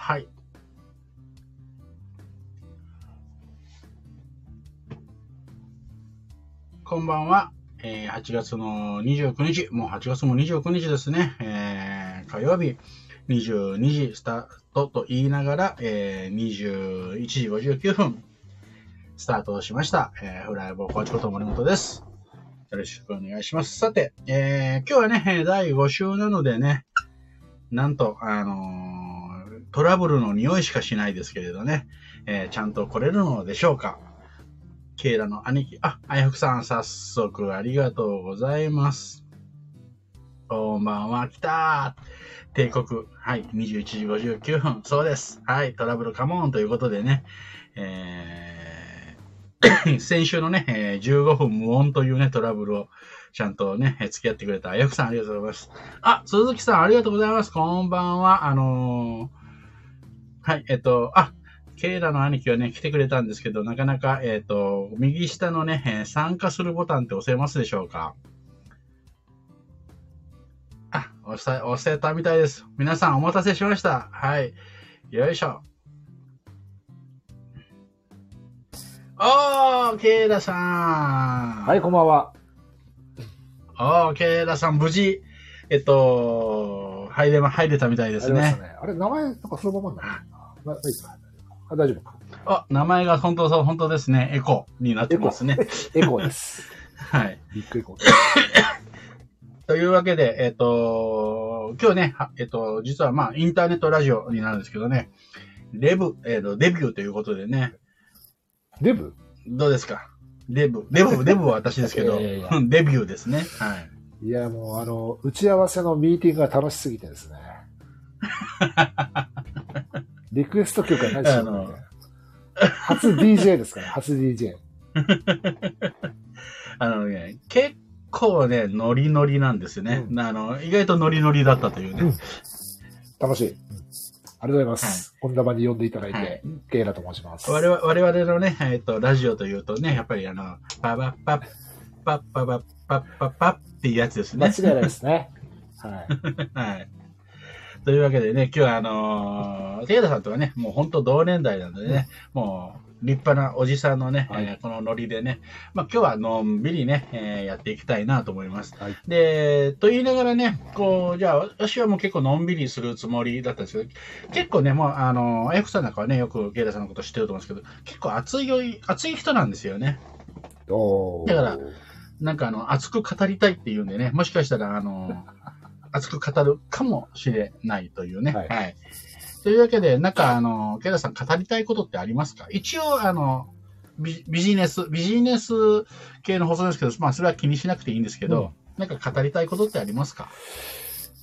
はい。こんばんは。えー8月の29日、もう8月も29日ですね。えー火曜日、22時スタートと言いながら、えー21時59分、スタートしました。えーフライボーコーチこと森本です。よろしくお願いします。さて、えー今日はね、第5週なのでね、なんと、あのートラブルの匂いしかしないですけれどね、えーちゃんと来れるのでしょうか？ケイラの兄貴、あ、あやふくさん、早速ありがとうございます。こんばんは、来た帝国、はい、21時59分、そうです。はい、トラブルカモンということでね、えー 先週のね、え15分無音というね、トラブルをちゃんとね、付き合ってくれたあやふくさん、ありがとうございます。あ、鈴木さん、ありがとうございます。こんばんは。あのーはい、えっと、あ、ケイラの兄貴はね、来てくれたんですけど、なかなか、えっ、と、右下のね、えー参加するボタンって押せますでしょうか？あ、押した、押せたみたいです。皆さんお待たせしました。はい。よいしょ。おー、ケイラさん。はい、こんばんは。おー、ケイラさん、無事、えっと、入れま、入れたみたいですねあ。ね。あれ、名前、なんかそのままになるな。ないあ大丈夫か。あ、名前が本当そう、本当ですね。エコになってますね。エコー です。はい。ビッグエコー。というわけで、えっ、と、今日ね、はえっ、と、実はまあ、インターネットラジオになるんですけどね、レブ、えっ、と、デビューということでね、デブ？どうですか？デブ、デブ、デブは私ですけど、いやいやいやデビューですね。はい。いや、もう、あの、打ち合わせのミーティングが楽しすぎてですね。リクエスト曲がないしあの初 DJ ですから、初 DJ。あのね、結構ね、ノリノリなんですよね。うあの、意外とノリノリだったというね。うん楽しい。うんありがとうございます。こんな場に呼んでいただいはいて、ケイラと申します。我々我々のね、えっ、と、ラジオというとね、やっぱりあの、パパッパッパッパッパッパッパッパッっていうやつですね。間違いないですね。はい。はい。というわけでね、今日はあのー、テイダさんとはね、もう本当同年代なのでね、もう立派なおじさんのね、はいえーこのノリでね、まあ今日はのんびりね、えーやっていきたいなと思います。はいで、と言いながらね、こう、じゃあ私はもう結構のんびりするつもりだったんですけど、結構ね、もうあの、あやふさんなんかはね、よくケイダさんのこと知ってると思うんですけど、結構熱い、熱い人なんですよね。だからなんかあの、熱く語りたいっていうんでね、もしかしたらあの、熱く語るかもしれないというね。は。はいいというわけで、なんかあの、ケイダさん語りたいことってありますか？一応あの、ビビジネス、ビジネス系の放送ですけど、まあそれは気にしなくていいんですけど、なんか語りたいことってありますか？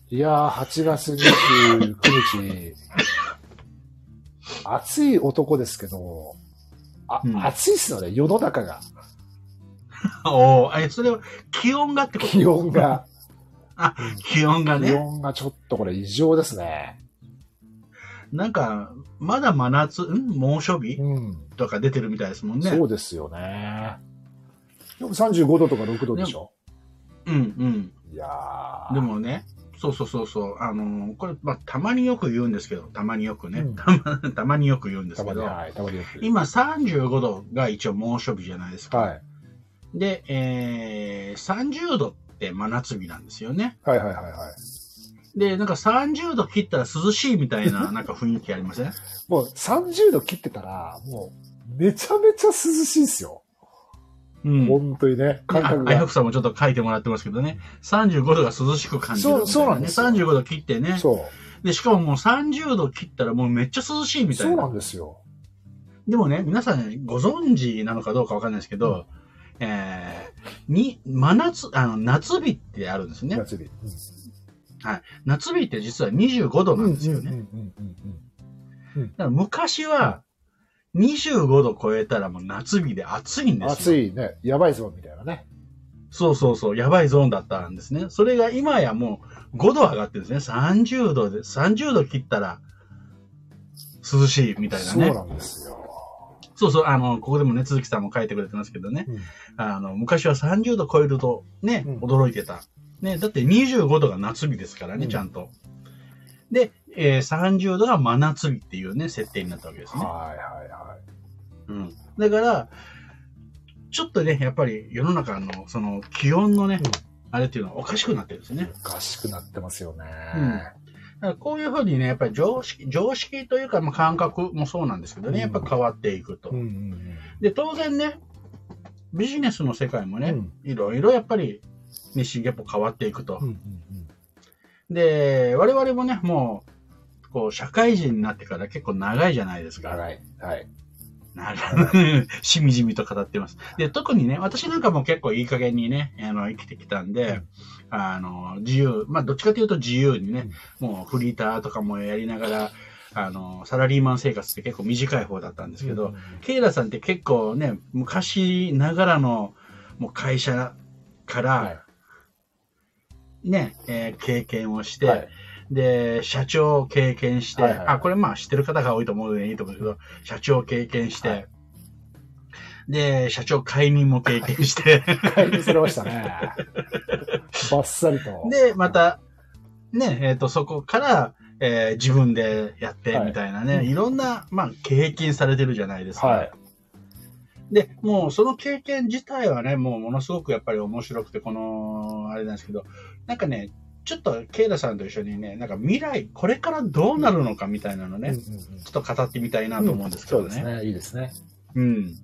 いやー、8月29日、暑い男ですけど、あ、うん暑いっすよね、世の中が。おお、え、それは気温がってこと？気温。が。あ、気温が気ね。温がちょっとこれ異常ですね。なんか、まだ真夏、ん？猛暑日？うん。とか出てるみたいですもんね。そうですよね。でも35度とか6度でしょ？うんうん。いやー。でもね、そうそうそうそう、あのーこれ、まあ、たまによく言うんですけど、たまによくね、うんたま たまによく言うんですけど、はい。今35度が一応猛暑日じゃないですか。はい。で、えー、30度って真夏日なんですよね。はいはいはいはい。で、なんか30度切ったら涼しいみたいな、なんか雰囲気ありません？もう30度切ってたら、もう、めちゃめちゃ涼しいっすよ。うん。本当にね、感覚がああやふ。さんもちょっと書いてもらってますけどね、35度が涼しく感じるね。そうそうなんですよ35度切ってね。そう。で、しかももう30度切ったらもうめっちゃ涼しいみたいな。そうなんですよ。でもね、皆さんご存知なのかどうかわかんないですけど、えー、に、真夏、あの、夏日ってあるんですね。夏日。夏日って実は25度なんですよね。うんうんうんうんだから昔は、25度超えたらもう夏日で暑いんうん。ですよ。暑いね。やばいぞ、みたいなね。そうそうそう、やばいゾーンだったんですね。それが今やもう5度上がってるんですね。30度で、30度切ったら涼しいみたいなね。そうなんですよ。そうそう、あの、ここでもね、鈴木さんも書いてくれてますけどね。うんあの、昔は30度超えるとね、うん驚いてた。ね、だって25度が夏日ですからね、うんちゃんと。で、えー30度が真夏日っていうね、設定になったわけですね。はいはいはい。うん。だから、ちょっとね、やっぱり世の中の、その、気温のね、うんあれっていうのはおかしくなってるんですよね。おかしくなってますよね。うんこういうふうにね、やっぱり常識、常識というか、まあ、感覚もそうなんですけどね、やっぱ変わっていくと。うんうんで、当然ね、ビジネスの世界もね、うんいろいろやっぱり日進月歩変わっていくと。うん。うんで、我々もね、もう、こう、社会人になってから結構長いじゃないですか。長い。はい。長い。しみじみと語ってます。で、特にね、私なんかも結構いい加減にね、あの、生きてきたんで、あの、自由、まあ、どっちかというと自由にね、もうフリーターとかもやりながら、あの、サラリーマン生活って結構短い方だったんですけど、うんケイラさんって結構ね、昔ながらのもう会社から、はいね、えー経験をして、はいで、社長を経験して、はいはいはいあ、これまあ知ってる方が多いと思うのでいいと思うんですけど、社長を経験して、はいで、社長解任も経験して、解任されましたね。バッサリと。で、また、ね、えっ、と、そこから、えー自分でやって、はいみたいなね、うんいろんな、まあ、経験されてるじゃないですか。はい。で、もうその経験自体はね、もうものすごくやっぱり面白くて、この、あれなんですけど、なんかね、ちょっとケイラさんと一緒にね、なんか未来、これからどうなるのかみたいなのね、うんうんうんちょっと語ってみたいなと思うんですけどね。そうですね。いいですね。うん。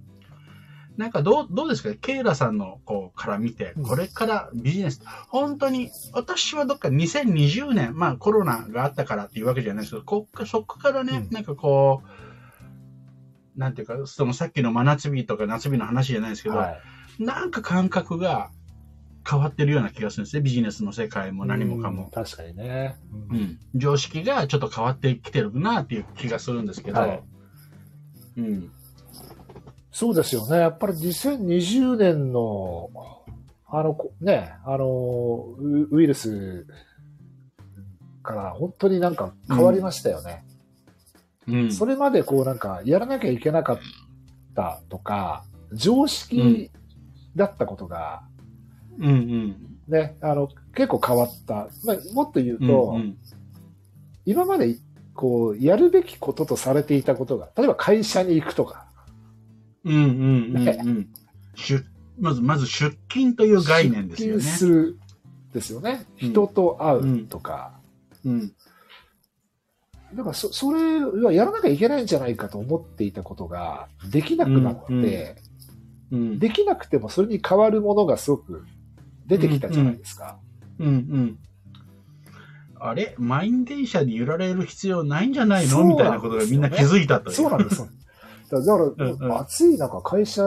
なんかどう、どうですか？ケイラさんの、こう、から見てうん、これからビジネス、本当に、私はどっか2020年、まあコロナがあったからっていうわけじゃないですけど、こっかそこからね、うんなんかこう、なんていうか、そのさっきの真夏日とか夏日の話じゃないですけど、はい。なんか感覚が変わってるような気がするんですね。ビジネスの世界も何もかうんも。確かにね。う。ん。常識がちょっと変わってきてるなっていう気がするんですけど。はいうん。そうですよね。やっぱり2020年の、あの、こね、あの、ウウイルスから本当になんか変わりましたよね。うん。それまでこうなんかやらなきゃいけなかったとか、常識だったことが、うんうん。ね、あの、結構変わった。まあ、もっと言ううんと、うん今までこう、やるべきこととされていたことが、例えば会社に行くとか、うんうんうんねうん。出まず、まず出勤という概念ですよね出。勤するですよね。うん人と会うとか。うん。だからそ、それはやらなきゃいけないんじゃないかと思っていたことが、できなくなって、うんうん。できなくてもそれに変わるものがすごく出てきたじゃないですか。うんうん。あれ？満員電車に揺られる必要ないんじゃないそうなんですよねのみたいなことがみんな気づいたという。そうなんです。だから、だからうんうん暑い中、会社、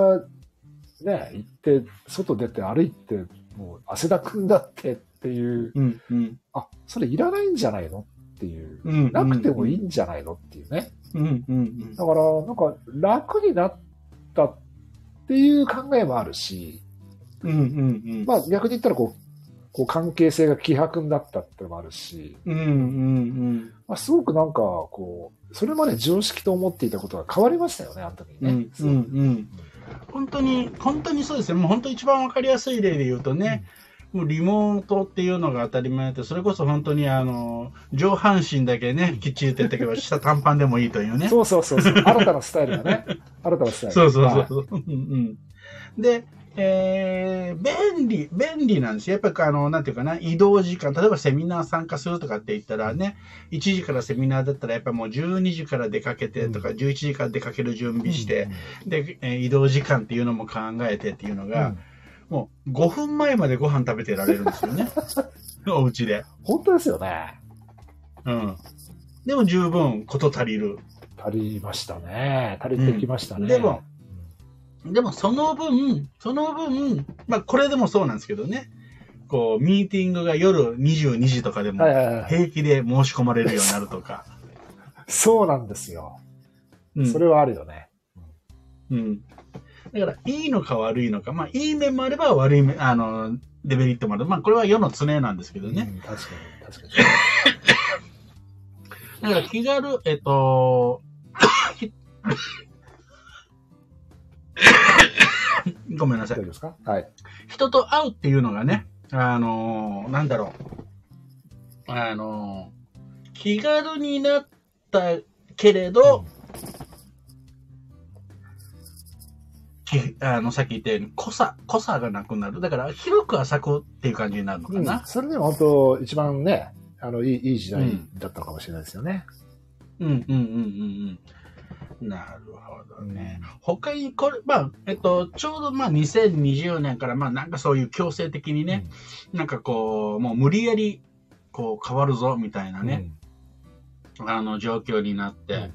ね、行って、外出て歩いて、もう汗だくんだってっていう、うんうん。あ、それいらないんじゃないのっていう、うん。なくてもいいんじゃないのっていうね。うんうんだから、なんか楽になったっていう考えもあるし、うん。うんうんうん。まあ逆に言ったらこう、こう関係性が希薄になったってのもあるし、うんうんまあ、すごくなんかこう、それまで常識と思っていたことが変わりましたよね、あの時にうん。ね。うんうんうん。本当に、本当にそうですね。もう本当一番わかりやすい例で言うとね、もうリモートっていうのが当たり前で、それこそ本当にあの、上半身だけね、きっちりとやっていけば、下短パンでもいいというね。そうそうそうそう。新たなスタイルがね。新たなスタイル。そうそうはいそう。うんうんで、えー、便利、便利なんですよ。やっぱりあの、なんていうかな、移動時間、例えばセミナー参加するとかって言ったらね、1時からセミナーだったらやっぱもう12時から出かけてとか、11時から出かける準備して、で、えー移動時間っていうのも考えてっていうのうん、が、もう5分前までご飯食べてられるんですよね。お家で。本当ですよね。うん。でも十分こと足りる。足りましたね。足りてきましたね。うんでもでもその分、その分、まあこれでもそうなんですけどね、こう、ミーティングが夜22時とかでもはいはいはい。平気で申し込まれるようになるとか。そうなんですよ。うんそれはあるよね。うん。だから、いいのか悪いのか、まあ、いい面もあれば悪い面、あの、デメリットもある。まあ、これは世の常なんですけどね。うん確かに、確かに。だから、気軽、えっと、ごめんなさい。ですか？はい。人と会うっていうのがね、あのーなんだろう、あのー気軽になったけれど、きあの、さっき言ったように、濃さ、濃さがなくなる。だから、広く浅くっていう感じになるのかうんな。それでも本当、一番ね、あの、いいいい時代だったのかもしれないですよね。うん、うん、うん、うん、うん。なるほどね。他に、これ、まあ、えっと、ちょうど、まあ、2020年から、まあ、なんかそういう強制的にね、なんかこう、もう無理やり、こう、変わるぞ、みたいなうん。ね、あの、状況になっうん。て、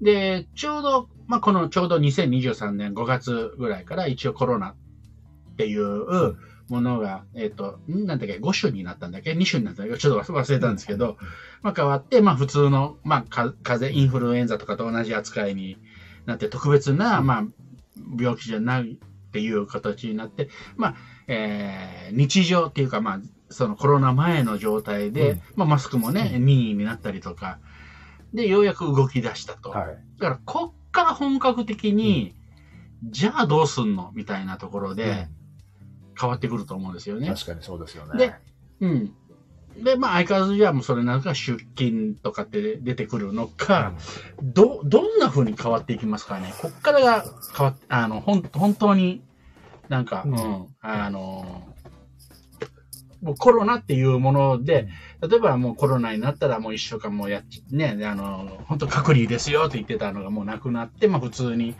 で、ちょうど、まあ、このちょうど2023年5月ぐらいから一応コロナっていうものが、えっ、と、んなんだっけ、5種になったんだっけ ?2 種になったんだっけ？ちょっと忘れたんですけど、まあ、変わって、まあ、普通の、まあ、か風邪、インフルエンザとかと同じ扱いになって、特別な、まあ、病気じゃないっていう形になって、まあ、えー日常っていうか、まあ、そのコロナ前の状態で、うん。まあ、マスクもね、任意になったりとか、で、ようやく動き出したと。はい。だから、こっから本格的に、じゃあどうすんの？みたいなところで変わってくると思うんですよね。確かにそうですよね。でうん。で、まあ、相変わらずじゃあもうそれなんか出勤とかって出てくるのか、ど、どんな風に変わっていきますかね。こっからが変わっあの、ほん、本当になんか、ううんん、あの、もうコロナっていうもので、例えばもうコロナになったらもう一週間もやっち、ね、あの、本当隔離ですよって言ってたのがもうなくなって、まあ普通に、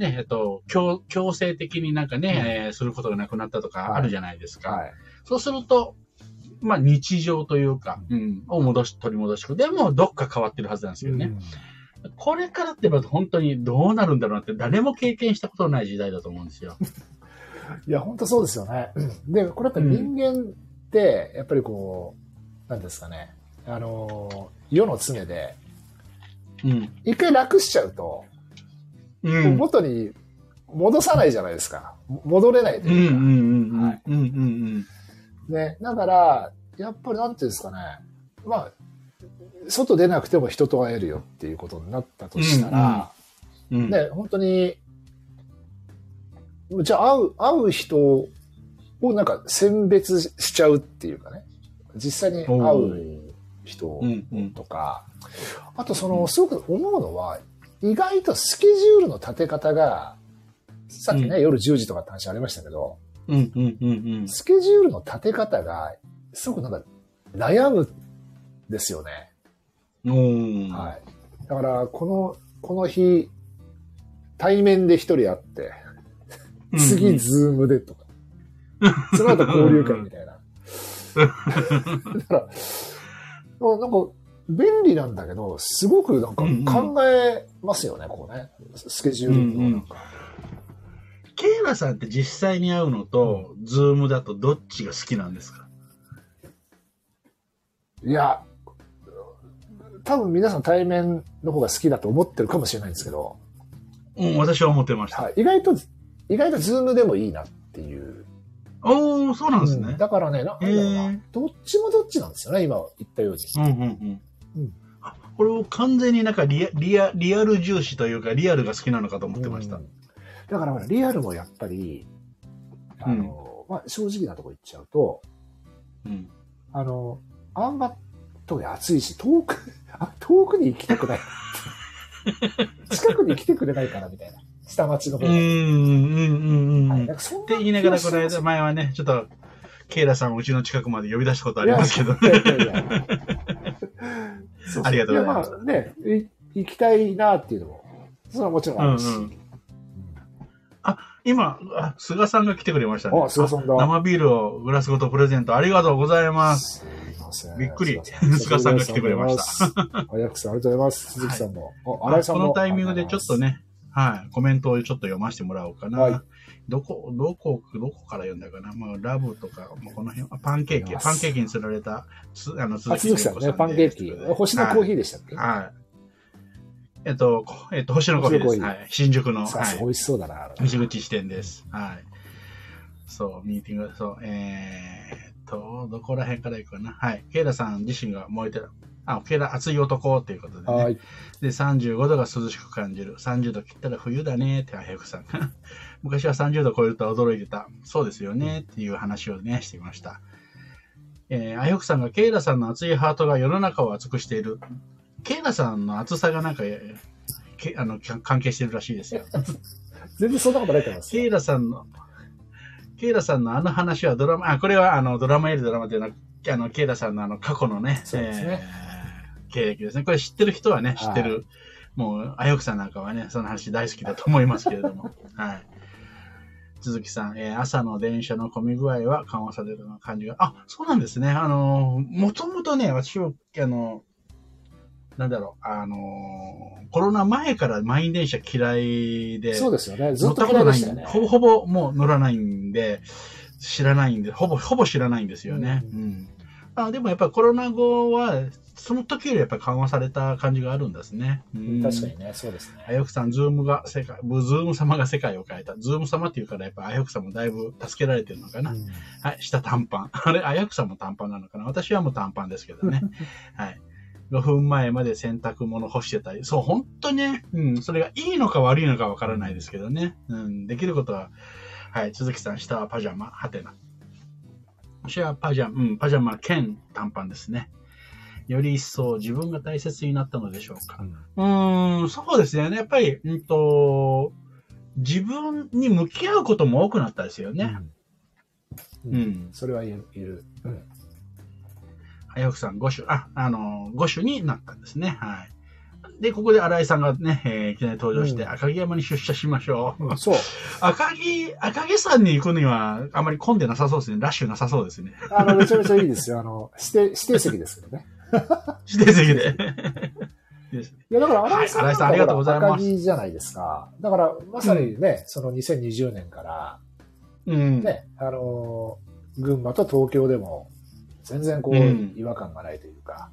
ね、えっと、強強制的になんかね、えーすることがなくなったとかあるじゃないですか。はい。そうすると、まあ日常というか、うん、を戻し、取り戻して。でもどっか変わってるはずなんですよね。うんこれからってば本当にどうなるんだろうなって誰も経験したことのない時代だと思うんですよ。いや、本当そうですよね。で、これやっぱり人間って、やっぱりこう、なんですかね、あの、世の常で、うん。一回楽しちゃうと、うん。元に戻さないじゃないですか。戻れないとうんうんいうか。うんうん。はいうんうんね、だから、やっぱりなんていうんですかね、まあ、外出なくても人と会えるよっていうことになったとしたら、うん。うん。ね、本当に、じゃあ会う、会う人をなんか選別しちゃうっていうかね、実際に会う人うんうん。とか、あとその、すごく思うのは、意外とスケジュールの立て方が、さっきね、うん夜10時とかって話ありましたけど、うんうんうんスケジュールの立て方が、すごくなんか悩むんですよね。うん。はい。だから、この、この日、対面で一人会って、次、ズームでとか、その後交流会みたいな。だから、なんか、便利なんだけど、すごくなんかうんうん考えますよね、こうね。スケジュールのなんか。ケイラさんって実際に会うのと、 Zoom だとどっちが好きなんですか？いや、多分皆さん対面の方が好きだと思ってるかもしれないんですけど、うん、私は思ってました。はい、意外と、意外と Zoom でもいいなっていう。おー、そうなんですうんね。だからね、ななんだろうへなー。どっちもどっちなんですよね、今言ったように。うんうんうんうん。あこれを完全になんかリアリアリアル重視というか、リアルが好きなのかと思ってましたうん。だからリアルもやっぱり、あの、まあ、正直なとこ言っちゃうと、うん。あの、あんま、特に暑いし、遠く、あ遠くに行きたくない。近くに来てくれないからみたいな。下町の方が。うん、うん、うん、うん。はい、んかそんなて言いながら、この間、前はね、ちょっと、ケイラさんをうちの近くまで呼び出したことありますけど。いやいやいや そうありがとうございますやまあね、い行きたいなっていうのも、それはもちろんあるし。うんうん今、あ、菅さんが来てくれましたね。あ、菅さんだ。生ビールをグラスごとプレゼントありがとうございます。す。びっくり菅菅さんが来てくれましたた。あやくさん、ありがとうございます。鈴木さんも。あ新井さんも。このタイミングでちょっとね、はい、コメントをちょっと読ませてもらおうかな。はいどこ、どこ、どこから読んだかな？まあ、ラブとか、まあ、この辺、あパンケーキ、パンケーキに釣られた、つあの、あ、鈴木さんね、パンケーキ。星のコーヒーでしたっけ？はい。はい。えっと、こえっと、星のコーヒーです。はい。新宿の、はい。美味しそうだな。西口支店です。はい。そう、ミーティング、そう、えーっと、どこら辺から行くかな？はい。ケイラさん自身が燃えてる。あ、ケイラ熱い男っていうことでね。はい。で、35度が涼しく感じる。30度切ったら冬だねって、あやくさんが。昔は30度超えると驚いてた。そうですよねっていう話をね、していました。えー、あよくさんがケイラさんの熱いハートが世の中を熱くしている。ケイラさんの熱さがなんか、けあの関係してるらしいですよ。全然そんなことないと思います。ケイラさんの、ケイラさんのあの話はドラマ、あ、これはあのドラマよりドラマというのは、あの、ケイラさんのあの過去のね、そうですねえー経歴ですね。これ知ってる人はね、知ってる。もう、あよくさんなんかはね、その話大好きだと思いますけれども。はい。鈴木さん、えー朝の電車の混み具合は緩和されるような感じが。あ、そうなんですね。あのー、もともとね、私は、あの、なんだろう、あのーコロナ前から満員電車嫌いで、そうですよね。ず乗っとったことないんで、嫌いでしたよね。ほぼほぼもう乗らないんで、知らないんで、ほぼ、ほぼ知らないんですよね。ううんん。あでもやっぱりコロナ後は、その時よりやっぱり緩和された感じがあるんですね。うん確かにね、そうですね。あよくさん、 Zoom が世界、 Zoom 様が世界を変えた。 Zoom 様っていうから、やっぱあよくさんもだいぶ助けられてるのかな。うんはい、下短パン。あれ、あやくさんも短パンなのかな私はもう短パンですけどね。はい。5分前まで洗濯物干してたり。そう、本当にね、うん、それがいいのか悪いのかわからないですけどね。うん、できることは、はい、鈴木さん、下はパジャマ、はてな。私はパジャマ、うん、パジャマ兼短パンですね。より一層自分が大切になったのでしょうか。うーん、そうですね。やっぱり、うんと、自分に向き合うことも多くなったですよね。うんうんそれは言える。うんあやふさん5種、あ、あの、5種になったんですね。はい。で、ここで新井さんがね、えーいきなり登場して、うん赤城山に出社しましょう。そう。赤城、赤城山に行くには、あまり混んでなさそうですね。ラッシュなさそうですね。あの、めちゃめちゃいいですよ。あの、指定、指定席ですけどね。指定席で。いや、だから、新井さんはい新井さんありがとうございます赤木じゃないですか。だから、まさにね、その2020年から、うん。ね、あのー、群馬と東京でも、全然こう、うん違和感がないというか。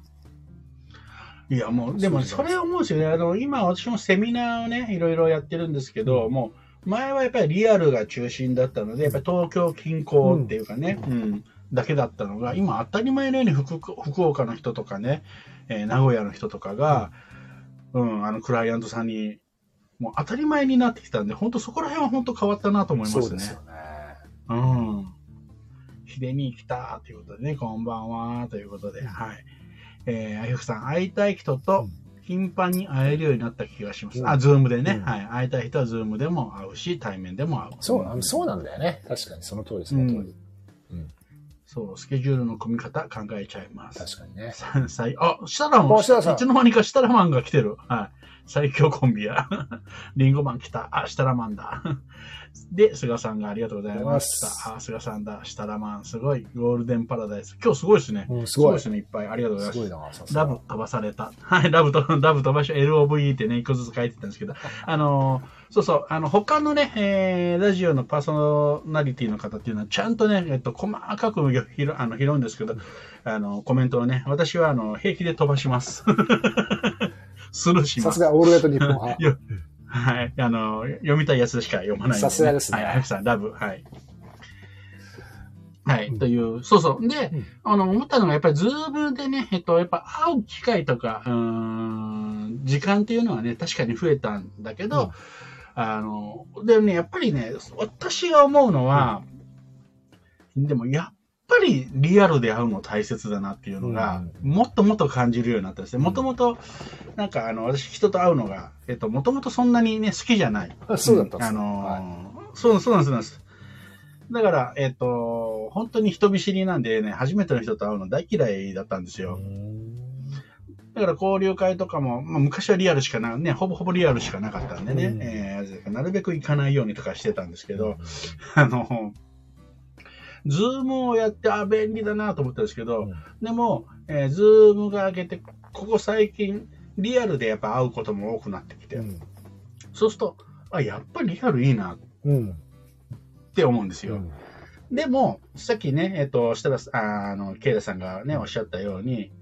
いや、もう、でも、それを思うんですよね。あの、今、私もセミナーをね、いろいろやってるんですけど、うんもう、前はやっぱりリアルが中心だったので、やっぱり東京近郊っていうかね、うん、だけだったのが、今、当たり前のように福福岡の人とかね、えー名古屋の人とかが、うん、あの、クライアントさんに、もう当たり前になってきたんで、本当そこら辺は本当変わったなと思いますねそうですよ。ね。うん。秀に来たということでね、こんばんはということで、はい。えー、あゆふさん、会いたい人と頻繁に会えるようになった気がします。うんあ、 Zoom でね、うんはい。会いたい人は Zoom でも会うし、対面でも会う。そう、そうなんだよね。確かに、その通り、その通り。そう、スケジュールの組み方考えちゃいます。確かにね。さ最あ、設楽マン、いつの間にか設楽マンが来てる。はい。最強コンビや。リンゴマン来た。あ、設楽マンだ。で、菅さんがありがとうございました。あ、菅さんだ。設楽マン、すごい。ゴールデンパラダイス。今日すごいですね。うん、すごい。すですね、いっぱい。ありがとうございます。ごいな、さすがラブ飛ばされた。はい、ラブと、ラブ飛ばし、LOVE ってね、一個ずつ書いてたんですけど、あのーそうそう、あの、他のね、えー、ラジオのパーソナリティの方っていうのは、ちゃんとね、えっと、細かく拾あの拾うんですけど、あの、コメントをね、私は、あの、平気で飛ばします。スルーします。さすが、オールナイトニッポン派。よはい。あの、読みたいやつしか読まないさすがですねはい、あやふさん、ラブ。はい。はい、うんという、そうそう。で、うんあの、思ったのが、やっぱり Zoom でね、えっと、やっぱ会う機会とか、うーん、時間っていうのはね、確かに増えたんだけど、うんあの、でね、やっぱりね、私が思うのは、でもやっぱりリアルで会うの大切だなっていうのが、もっともっと感じるようになったんですね。もともと、なんかあの、私人と会うのが、えっと、もともとそんなにね、好きじゃない。あそうだったんですねあのーはいそうそうなんです、そうなんです。だから、えっ、と、本当に人見知りなんでね、初めての人と会うの大嫌いだったんですよ。だから交流会とかも、まあ、昔はリアルしかな、ね、ほぼほぼリアルしかなかったんでね、うん。えーなるべく行かないようにとかしてたんですけど、あの、ズームをやって、あ、便利だなと思ったんですけど、でも、えーズームが明けて、ここ最近、リアルでやっぱ会うことも多くなってきて、うん。そうすると、あ、やっぱりリアルいいなっうん。て思うんですよ。うん。でも、さっきね、えっ、と、設楽ああの、ケイラさんがね、おっしゃったように、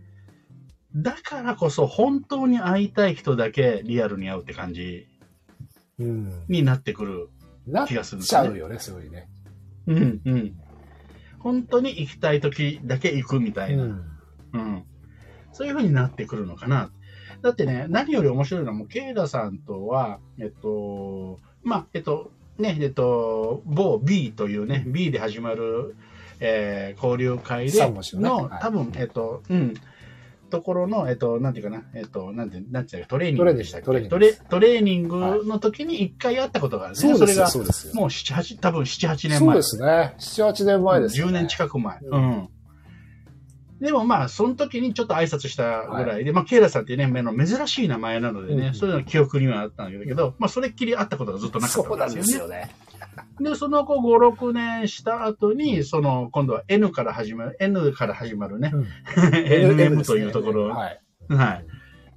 だからこそ本当に会いたい人だけリアルに会うって感じうん。になってくる。なっ気がするんですちねゃうよね、そういうね。うん、うん。本当に行きたい時だけ行くみたいな。うんうん。そういう風になってくるのかな。だってね、何より面白いのは、もう、ケイラさんとは、えっと、まあ、えっと、ね、えっと、某 B というね、B で始まるえー交流会でのねの、はい多分、えっ、と、うん、ところの、えっ、と、なんていうかな、えっ、と、なんて、なんていうか、トレーニングでしたっけトレーニングトレトレーニングの時に一回会ったことがあるね。そうですよ、れが、そうで。もう7、8、多分7、8年前。そうですね。7、8年前です、ね。10年近く前。ううんん。でもまあ、その時にちょっと挨拶したぐらいで、まあ、ケイラさんってね、あの珍しい名前なのでね、うんそういうの記憶にはあったんだけど、まあ、それっきり会ったことがずっとなかったそうなんでよね。ですすよね。で、その後5、6年した後に、その、今度は N から始まる、N から始まるね、うん NM というところ、はい。はい。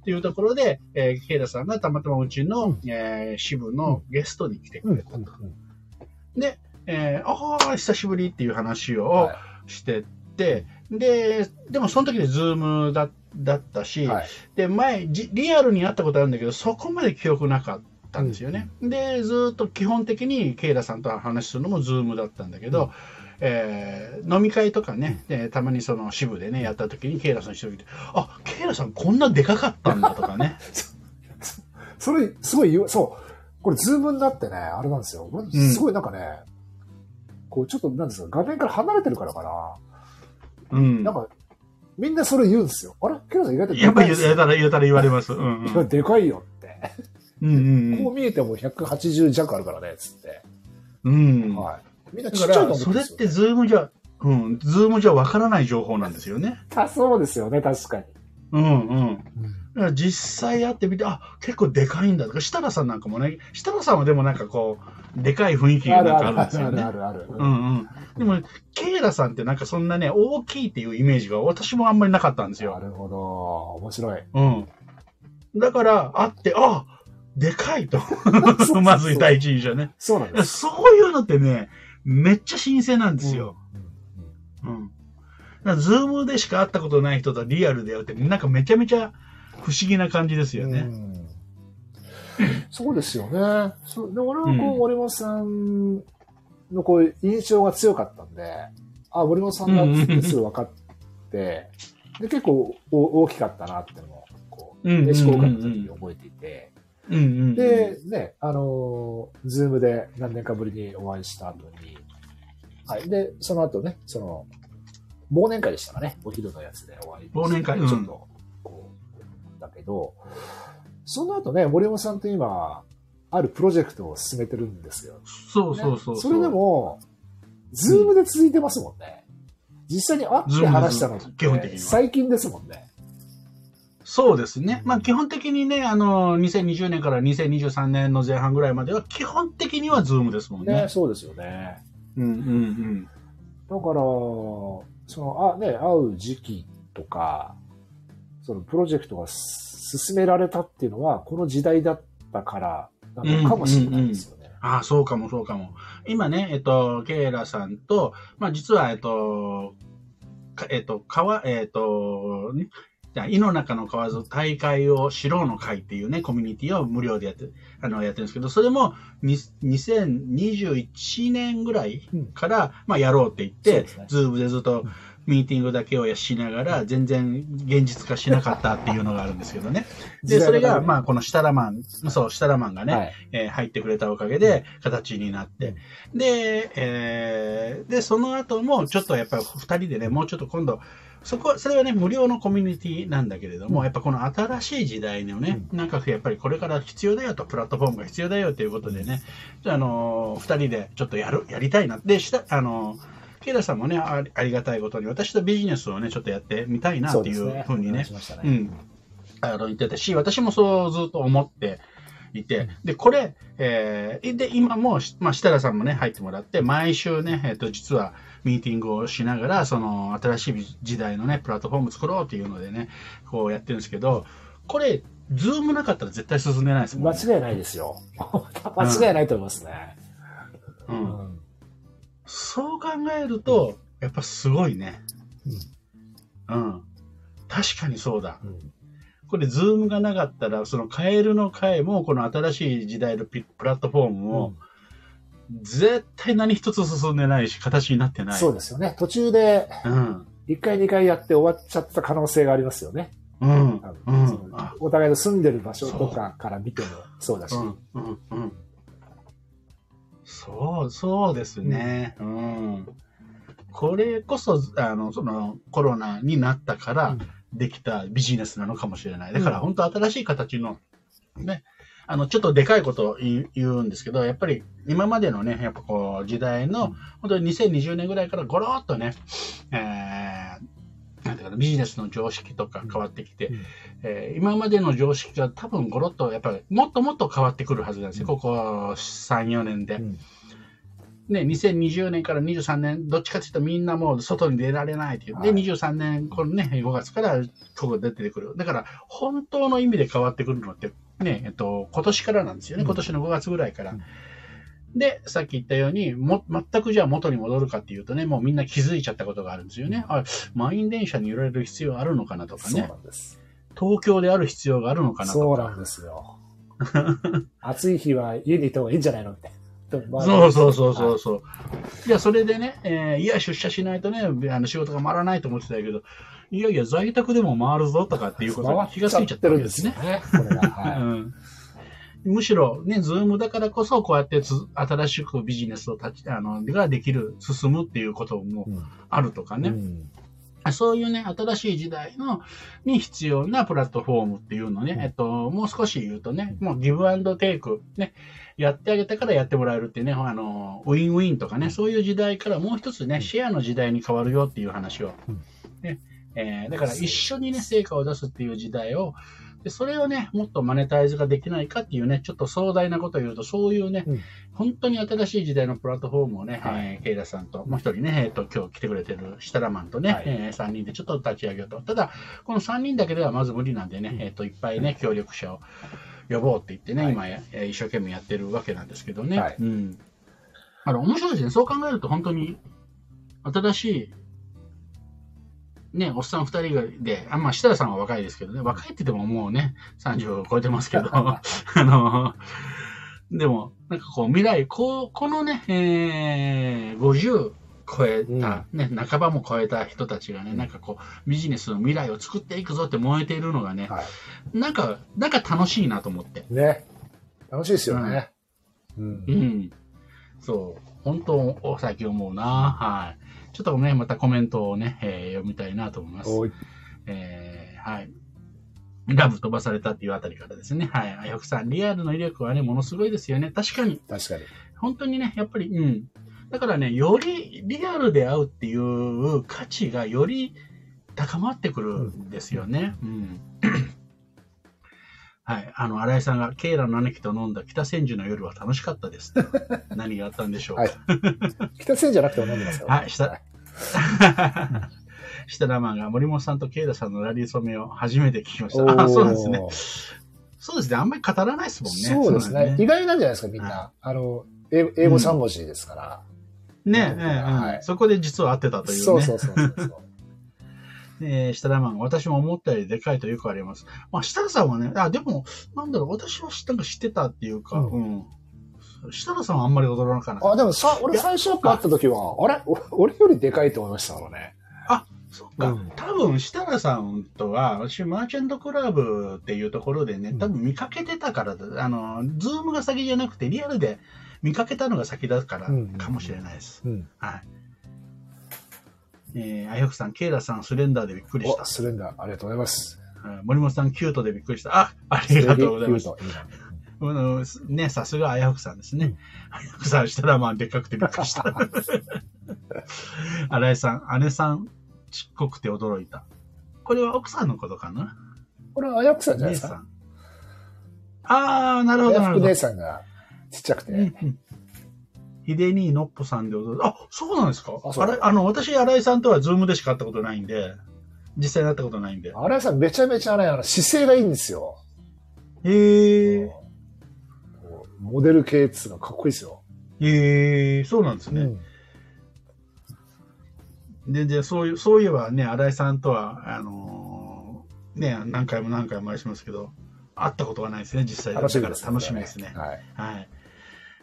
っていうところで、えー、ケイラさんがたまたまうちの、うんえー支部のゲストに来てうんくれたと。で、えー、ああ、久しぶりっていう話を、はしてって、で、でもその時でズームだだったし、い。はい。で、前じ、リアルに会ったことあるんだけど、そこまで記憶なかったんですよね。で、ずーっと基本的にケイラさんと話するのもズームだったんだけど、うんえー飲み会とかね、でたまにその支部でね、やった時にケイラさん一人で、あ、ケイラさんこんなでかかったんだとかね。それ、すごい言う、そう。これ、ズームになってね、あれなんですよ。すごいなんかね、こう、ちょっと、なんですか、画面から離れてるからかな。うんなん。か、みんなそれ言うんですよ。あれ？ケラさん意外とでやっぱりかいっすよ言うたら、言うたら言われます。うん、うん。でかいよって。うんうんこう見えても180弱あるからね、つって。うん。うん。はい。みんなだちっちゃいとそれってズームじゃ、うん、ズームじゃわからない情報なんですよね。あそうですよね、確かに。うんうん。だから実際会ってみて、あ、結構でかいんだとか、設楽さんなんかもね、設楽さんはでもなんかこう、でかい雰囲気あがなんかあるんるあるあるあですよね。るあるある。うんうん。でも、ケイラさんってなんかそんなね、大きいっていうイメージが私もあんまりなかったんですなよ。るほど。面白い。うん。だから、会って、あ、でかいと。まず第一印象ね。そうなんです。そういうのってね、めっちゃ新鮮なんですよ。うん。うんズームでしか会ったことない人とリアルで会うって、なんかめちゃめちゃ不思議な感じですよね。うんそうですよね。そうで俺はこう、うん森本さんのこう印象が強かったんで、あ、森本さんだってすぐ分かって、で結構お大きかったなっていうのを、こう、名刺交換の時に覚えていて、うんうんうん。で、ね、あのー、ズームで何年かぶりにお会いした後に、はい。で、その後ね、その、忘年会でしたかね、お昼のやつでお会いして忘年会うんちょっと、こう、だけど、その後ね、森本さんと今、あるプロジェクトを進めてるんですよ。そうそうそうねそれで、も、ズームで続いてますもんね。実際に会って話したのって、基本的には最近ですもんね。そうですね。まあ基本的にね、あの、2020年から2023年の前半ぐらいまでは、基本的にはズームですもんね。ね、そうですよね。うんうんだから、その、あ、ね、会う時期とか、そのプロジェクトが進められたっていうのは、この時代だったからなのかもしれないですよね。ああ、そうかもそうかも。今ね、えっと、ケイラさんと、まあ実は、えっと、かえっと、川、えっと、ね、じゃあ、井の中の河津大会を知ろうの会っていうね、コミュニティを無料でやって、あの、やってるんですけど、それも、に2021年ぐらいから、まあ、やろうって言って、ね。ズームでずっとミーティングだけをやしながら、全然現実化しなかったっていうのがあるんですけどね。で、それが、まあ、このシタラマン、そう、シタラマンがね、はい。えー入ってくれたおかげで形になって、で、えーで、その後もちょっとやっぱり二人でね、もうちょっと今度、そこ、それはね、無料のコミュニティなんだけれども、うんやっぱこの新しい時代のね、なんかやっぱりこれから必要だよと、プラットフォームが必要だよということでね、じゃあ、あのー二人でちょっとやる、やりたいな。で、した、あのーケイラさんもねあり、ありがたいことに、私とビジネスをね、ちょっとやってみたいなっていうふうにねお願い、しましたね。うんあの言ってたし、私もそうずっと思っていて、で、これ、えーで、今も、まあ、設楽さんもね、入ってもらって、毎週ね、えっ、と、実は、ミーティングをしながら、その、新しい時代のね、プラットフォーム作ろうっていうのでね、こうやってるんですけど、これ、ズームなかったら絶対進んでないですもんね。間違いないですよ。間違いないと思いますね。う。うんんそう考えると、やっぱすごいね。うん。確かにそうだ。うんこれ、ズームがなかったら、そのカエルの会も、この新しい時代のピプラットフォームも、絶対何一つ進んでないし、形になってない。そうですよね。途中でうん。1回2回やって終わっちゃった可能性がありますよね。うん。多うんお互いの住んでる場所とかから見てもそうだし。うん。うん。うん。そう、そうですね。うん。これこそ、あの、その、コロナになったからできたビジネスなのかもしれない。だから、本当新しい形の、ね、あの、ちょっとでかいことを言うんですけど、やっぱり今までのね、やっぱこう、時代の、本当に2020年ぐらいからゴロっとね、えー、なんていうかな、ビジネスの常識とか変わってきて、うん。えー今までの常識が多分ゴロっと、やっぱりもっともっと変わってくるはずなんですよ、ここ3、4年で。うんね、2020年から23年、どっちかというとみんなもう外に出られないという。で、はい23年、このね、5月からここ出てくる。だから、本当の意味で変わってくるのって、ね、えっと、今年からなんですよね。うん今年の5月ぐらいから。うんで、さっき言ったように、も、全くじゃあ元に戻るかっていうとね、もうみんな気づいちゃったことがあるんですよね。あ、満員電車に揺られる必要あるのかなとかそうね。なんです。東京である必要があるのかなとか。そうなんですよ。暑い日は家にいた方がいいんじゃないのみたいな。そうそうそうそうはいそう。いや、それでね、えーいや、出社しないとね、あの仕事が回らないと思ってたけど、いやいや、在宅でも回るぞとかっていうことに気がついちゃってるんですよね。むしろ、ね、ズームだからこそ、こうやってつ新しくビジネスを立ち、あの、ができる、進むっていうこともうんあるとかね。うんそういうね、新しい時代の、に必要なプラットフォームっていうのね、うんえっと、もう少し言うとね、もうギブアンドテイク、ね、やってあげたからやってもらえるっていうね、あの、ウィンウィンとかね、そういう時代からもう一つね、シェアの時代に変わるよっていう話を。うん、ね、えーだから一緒にね、成果を出すっていう時代を、でそれをね、もっとマネタイズができないかっていうね、ちょっと壮大なことを言うと、そういうね、うん。本当に新しい時代のプラットフォームをね、はい。えーケイラさんと、もう一人ね、えっと、今日来てくれてるシタラマンとね、はい。え3人でちょっと立ち上げようと。ただ、この3人だけではまず無理なんでね、うん。えっと、いっぱいね、協力者を呼ぼうって言ってね、はい今一生懸命やってるわけなんですけどね。はいうん。あの、面白いですね。そう考えると本当に、新しい、ね、おっさん二人がで、あ、まあ、設楽さんは若いですけどね、若いって言ってももうね、30を超えてますけど、あの、でも、なんかこう、未来、こう、このね、えー、50超えた、ね、半ばも超えた人たちがね、なんかこう、ビジネスの未来を作っていくぞって燃えているのがね、はい。なんか、なんか楽しいなと思って。ね。楽しいですよね。うんう。ん。そう。本当、お最近思うな。はい。ちょっとね、またコメントをね、えー読みたいなと思います。えーはい。ラブ飛ばされたっていうあたりからですね。はい。あやふさん、リアルの威力はね、ものすごいですよね。確かに。確かに。本当にね、やっぱり、うん。だからね、よりリアルで会うっていう価値がより高まってくるんですよね。うん。はい。あの、新井さんが、ケイラの兄貴と飲んだ北千住の夜は楽しかったです。何があったんでしょうか。はい北千じゃなくても飲んでますよ。はい下 設楽マンが森本さんとケイラさんのラリー染めを初めて聞きました。あ、そうですね。そうですね。あんまり語らないですもんね。そうですね。意ね。外なんじゃないですか、みんな。あの、英英語3文字ですから。ね、うんえはいそこで実は合ってたというね。そうそうそうそうそう。えー、設楽マン、私も思ったよりでかいとよくあります。まあ、設楽さんはね、あ、でも、なんだろう、私はなんか知ってたっていうか、ううん。設楽さんはあんまり驚かなかっあ、でもさ、俺最初会った時は、あれ？お俺よりでかいと思いましたもんね。た。そっか、うん多分、設楽さんとは、私、マーチャントクラブっていうところでね、多分見かけてたからだ、あの、ズームが先じゃなくて、リアルで見かけたのが先だからうんかもしれないです。うん。はい。えー、あやふさん、ケイラさん、スレンダーでびっくりしたお、。スレンダー、ありがとうございます。うん森本さん、キュートでびっくりした。あ、ありがとうございます。あのね、さすがあやふくさんですね。あやふくさんしたらまあでっかくてびっくりした。新井さん、姉さん、ちっこくて驚いた。これは奥さんのことかな？これはあやふくさんじゃないですか？姉さん。あー、なるほど、なるほどあやふく姉。さんがちっちゃくて。うんうんひでにのっぽさんで驚いた。あ、そうなんですか？あれ、あの、私、新井さんとはズームでしか会ったことないんで、実際に会ったことないんで。荒井さんめちゃめちゃね、あの姿勢がいいんですよ。へえモデル系っつうのがかっこいいですよ。へえそうなんですね。うん全然そういう、そういえばね、新井さんとは、あのーね、何回も何回もお会いしますけど、会ったことがないですね、実際だから楽しみですね。はい。はい。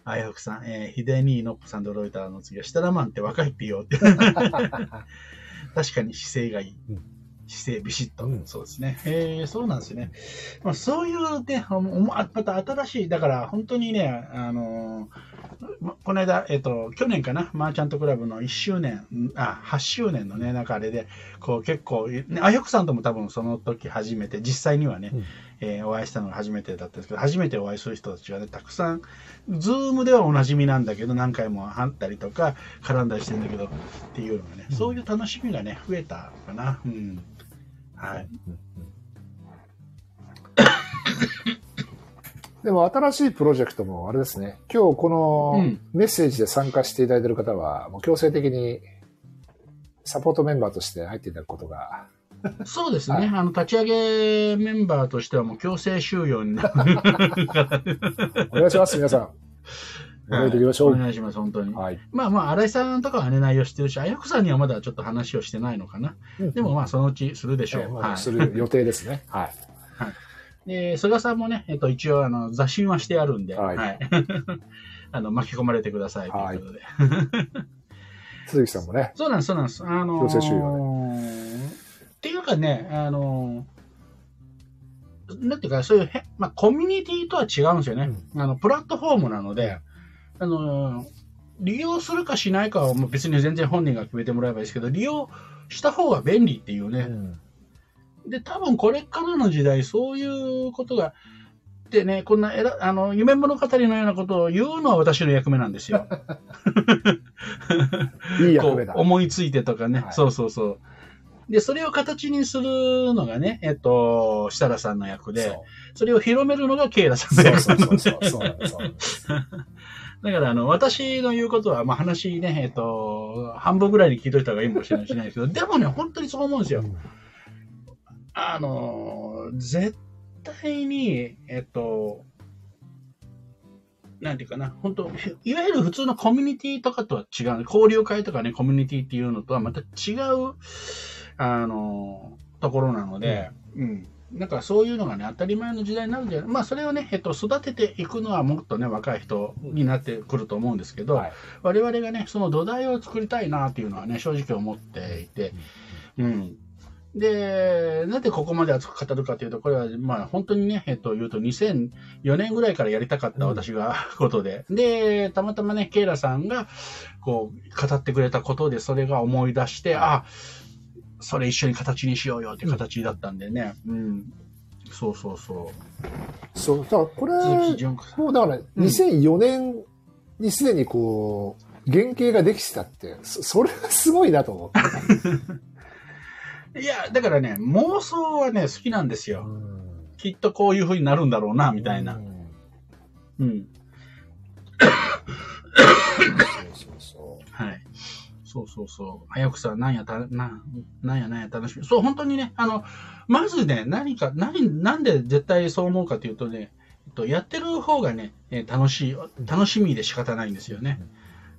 あやふくさん、えー、ひでにのっぽさんで驚いたの次は、設楽マンって若いって言おうって。確かに姿勢がいい。うん姿勢ビシッと、うんそうですね。えー、そうなんですね。まあ、そういうね、おもまた新しい、だから本当にね、あのーまこの間、えっ、と、去年かな、マーチャントクラブの1周年、んあ、8周年のね、なんかあれで、こう結構、ね、あやこさんとも多分その時初めて、実際にはね、うんえーお会いしたのが初めてだったんですけど、初めてお会いする人たちがね、たくさん、ズームではおなじみなんだけど、何回も会ったりとか、絡んだりしてるんだけど、っていうのがね、うんそういう楽しみがね、増えたかな。うん。はい。でも新しいプロジェクトもあれですね、今日このうんメッセージで参加していただいている方は、もう強制的にサポートメンバーとして入っていただくことが、そうですね、はいあの、立ち上げメンバーとしてはもう強制収容になる。お願いします、皆さん。覚えてお願いします、本当に。はい。まあまあ、新井さんとかはね、内容してるし、あやこさんにはまだちょっと話をしてないのかな。でもまあ、そのうちするでしょう。えーまあはい。する予定ですね。はい。で、菅さんもね、えっと、一応、あの、雑信はしてあるんで、はいはい。あの、巻き込まれてくださいということで。鈴木さんもね、そうなんです、そうなんです。あのー強制収容っていうかね、あのーなんていうか、そういうへ、まあ、コミュニティとは違うんですよね。あの、プラットフォームなので、あのー利用するかしないかはもう別に全然本人が決めてもらえばいいですけど、利用した方が便利っていうね。うんで、多分これからの時代、そういうことが、でね、こんなえらあの夢物語のようなことを言うのは私の役目なんですよ。いい役目だ。思いついてとかね、はいそうそうそう。で、それを形にするのがね、えっと、設楽さんの役で、それを広めるのがケイラさんの役そうそうそう。そう。そう だから、あの、私の言うことは、まあ話ね、えっと、半分ぐらいに聞いといた方がいいかもしれないしないですけど、でもね、本当にそう思うんですよ。あの、絶対に、えっと、なんていうかな、本当いわゆる普通のコミュニティとかとは違う、交流会とかね、コミュニティっていうのとはまた違う、あの、ところなので、うん。なんかそういうのがね、当たり前の時代になるんじゃない？まあそれをね、えっと、育てていくのはもっとね、若い人になってくると思うんですけど、はい我々がね、その土台を作りたいなっていうのはね、正直思っていて、うん。で、なんでここまで熱く語るかというと、これは、まあ、本当にね、えっと、言うと、2004年ぐらいからやりたかった私が、ことで。で、たまたまね、ケイラさんが、こう、語ってくれたことで、それが思い出して、あ、それ一緒に形にしようよって形だったんでね。うん。そうそうそう。そう、だからこれ。もうだから2004年にすでにこう、原型ができてたって、そそれはすごいなと思って。いや、だからね、妄想はね、好きなんですよ。うんきっとこういう風になるんだろうな、みたいなう。んうん。そうそうそう。早くさ、なんやた、な、なんやなんや楽しみ。そう、本当にね、あの、まずね、何か、何、なんで絶対そう思うかというとね、えっと、やってる方がね、えー楽しい、楽しみで仕方ないんですよね。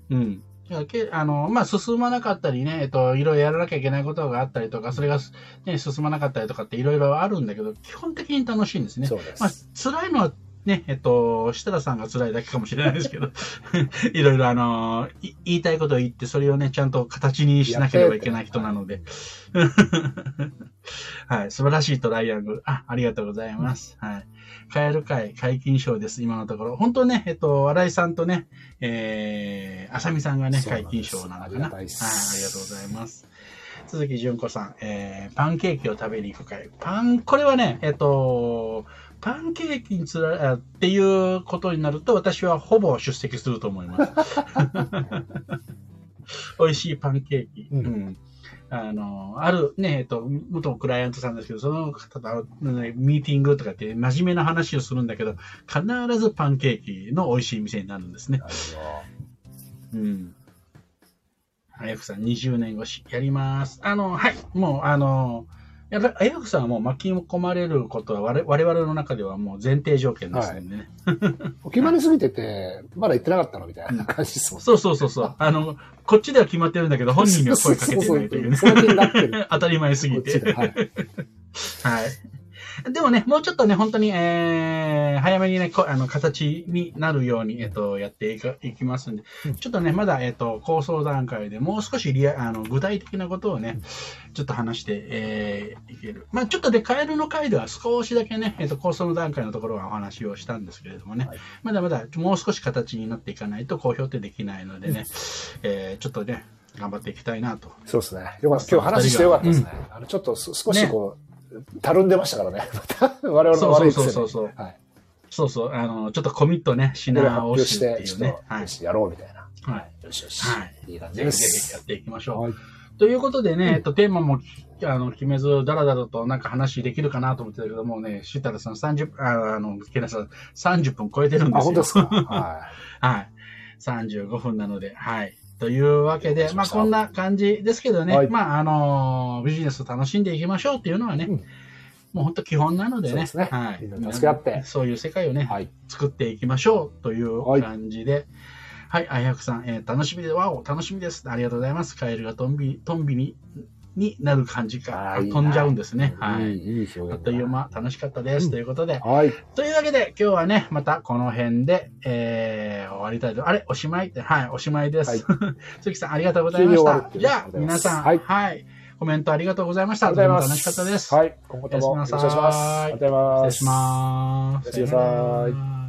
うん。けあの、まあ、進まなかったりね、えっと、いろいろやらなきゃいけないことがあったりとか、それが、ね、進まなかったりとかっていろいろあるんだけど、基本的に楽しいんですう。ね。そうです。まあ、辛いのはね、えっと、設楽さんが辛いだけかもしれないですけど、いろいろあのい言いたいことを言って、それをね、ちゃんと形にしなければいけない人なので。はい、素晴らしいトライアングル。あ、ありがとうございます。はい。カエル会解禁賞です、今のところ。本当ね、えっと、新井さんとね、えー、あさみさんがね、解禁賞なのかな。はい、ありがとうございます。鈴木純子さん、えー、パンケーキを食べに行く会。パン、これはね、えっと、パンケーキにつら、あっていうことになると、私はほぼ出席すると思います。美味しいパンケーキ。うんうんあの、あるね、えっと、元クライアントさんですけど、その方と、ねミーティングとかって真面目な話をするんだけど、必ずパンケーキの美味しい店になるんですね。うん。あやくさん、20年越し、やります。あの、はい、もう、あの、やっぱり、あやくさんはもう巻き込まれることは我々我々の中ではもう前提条件ですね。ほど決まりすぎてて、まだ言ってなかったのみたいな感じですもん。そうそうそうそう。あの、こっちでは決まってるんだけど、本人には声かけてないというね。当たり前すぎて。はい。はい。でもね、もうちょっとね、本当に、えー、早めにね、こあの、形になるように、えっ、と、やっていかいきますんで、うんちょっとね、まだ、えっ、と、構想段階でもう少しリア、あの、具体的なことをね、ちょっと話して、えー、いける。まあちょっとで、カエルの回では少しだけね、えっ、と、構想の段階のところはお話をしたんですけれどもね、はいまだまだもう少し形になっていかないと公表ってできないのでね、えー、ちょっとね、頑張っていきたいなと。そうですね。よかった。今日話してよかったですね。あの、ちょっとす少しこう、たるんでましたからね。我々の悪い癖で。そうそうそうそうはい。そうそう、あの、ちょっとコミットね、し直表して、しって。ねはいよ。しやろうみたいな。はい。よしよし。はい。いい感じぜです。ひぜひやっていきましょう。はい。ということでね、えっと、テーマもあの決めず、だらだらとなんか話できるかなと思ってたけどもね、シュタルさん30、ああの、ケナさん30分超えてるんですあ、よ。本当ですか？は はい。35分なので、はい。というわけで、まあこんな感じですけどね、はいまああのビジネスを楽しんでいきましょうっていうのはね、うんもう本当基本なのでね、ですねはい。みんな助け合ってそういう世界をね、い。はい。作っていきましょうというはい感じで、はい、あやくさん、えー楽しみで、わお、楽しみです。ありがとうございます。カエルがトンビ、トンビに、になる感じか。飛んじゃうんですね。はい。いい。あっという間、楽しかったです。うんということで、はい。というわけで、今日はね、またこの辺で、えー、終わりたいと。あれ？おしまい？って、はい、おしまいです。はい 鈴木さん、ありがとうございました。じゃあ、皆さん、はいはい、コメントありがとうございました。とても楽しかったです。はい。今後ともよろしくお願いします。ありがとうございます。失礼します。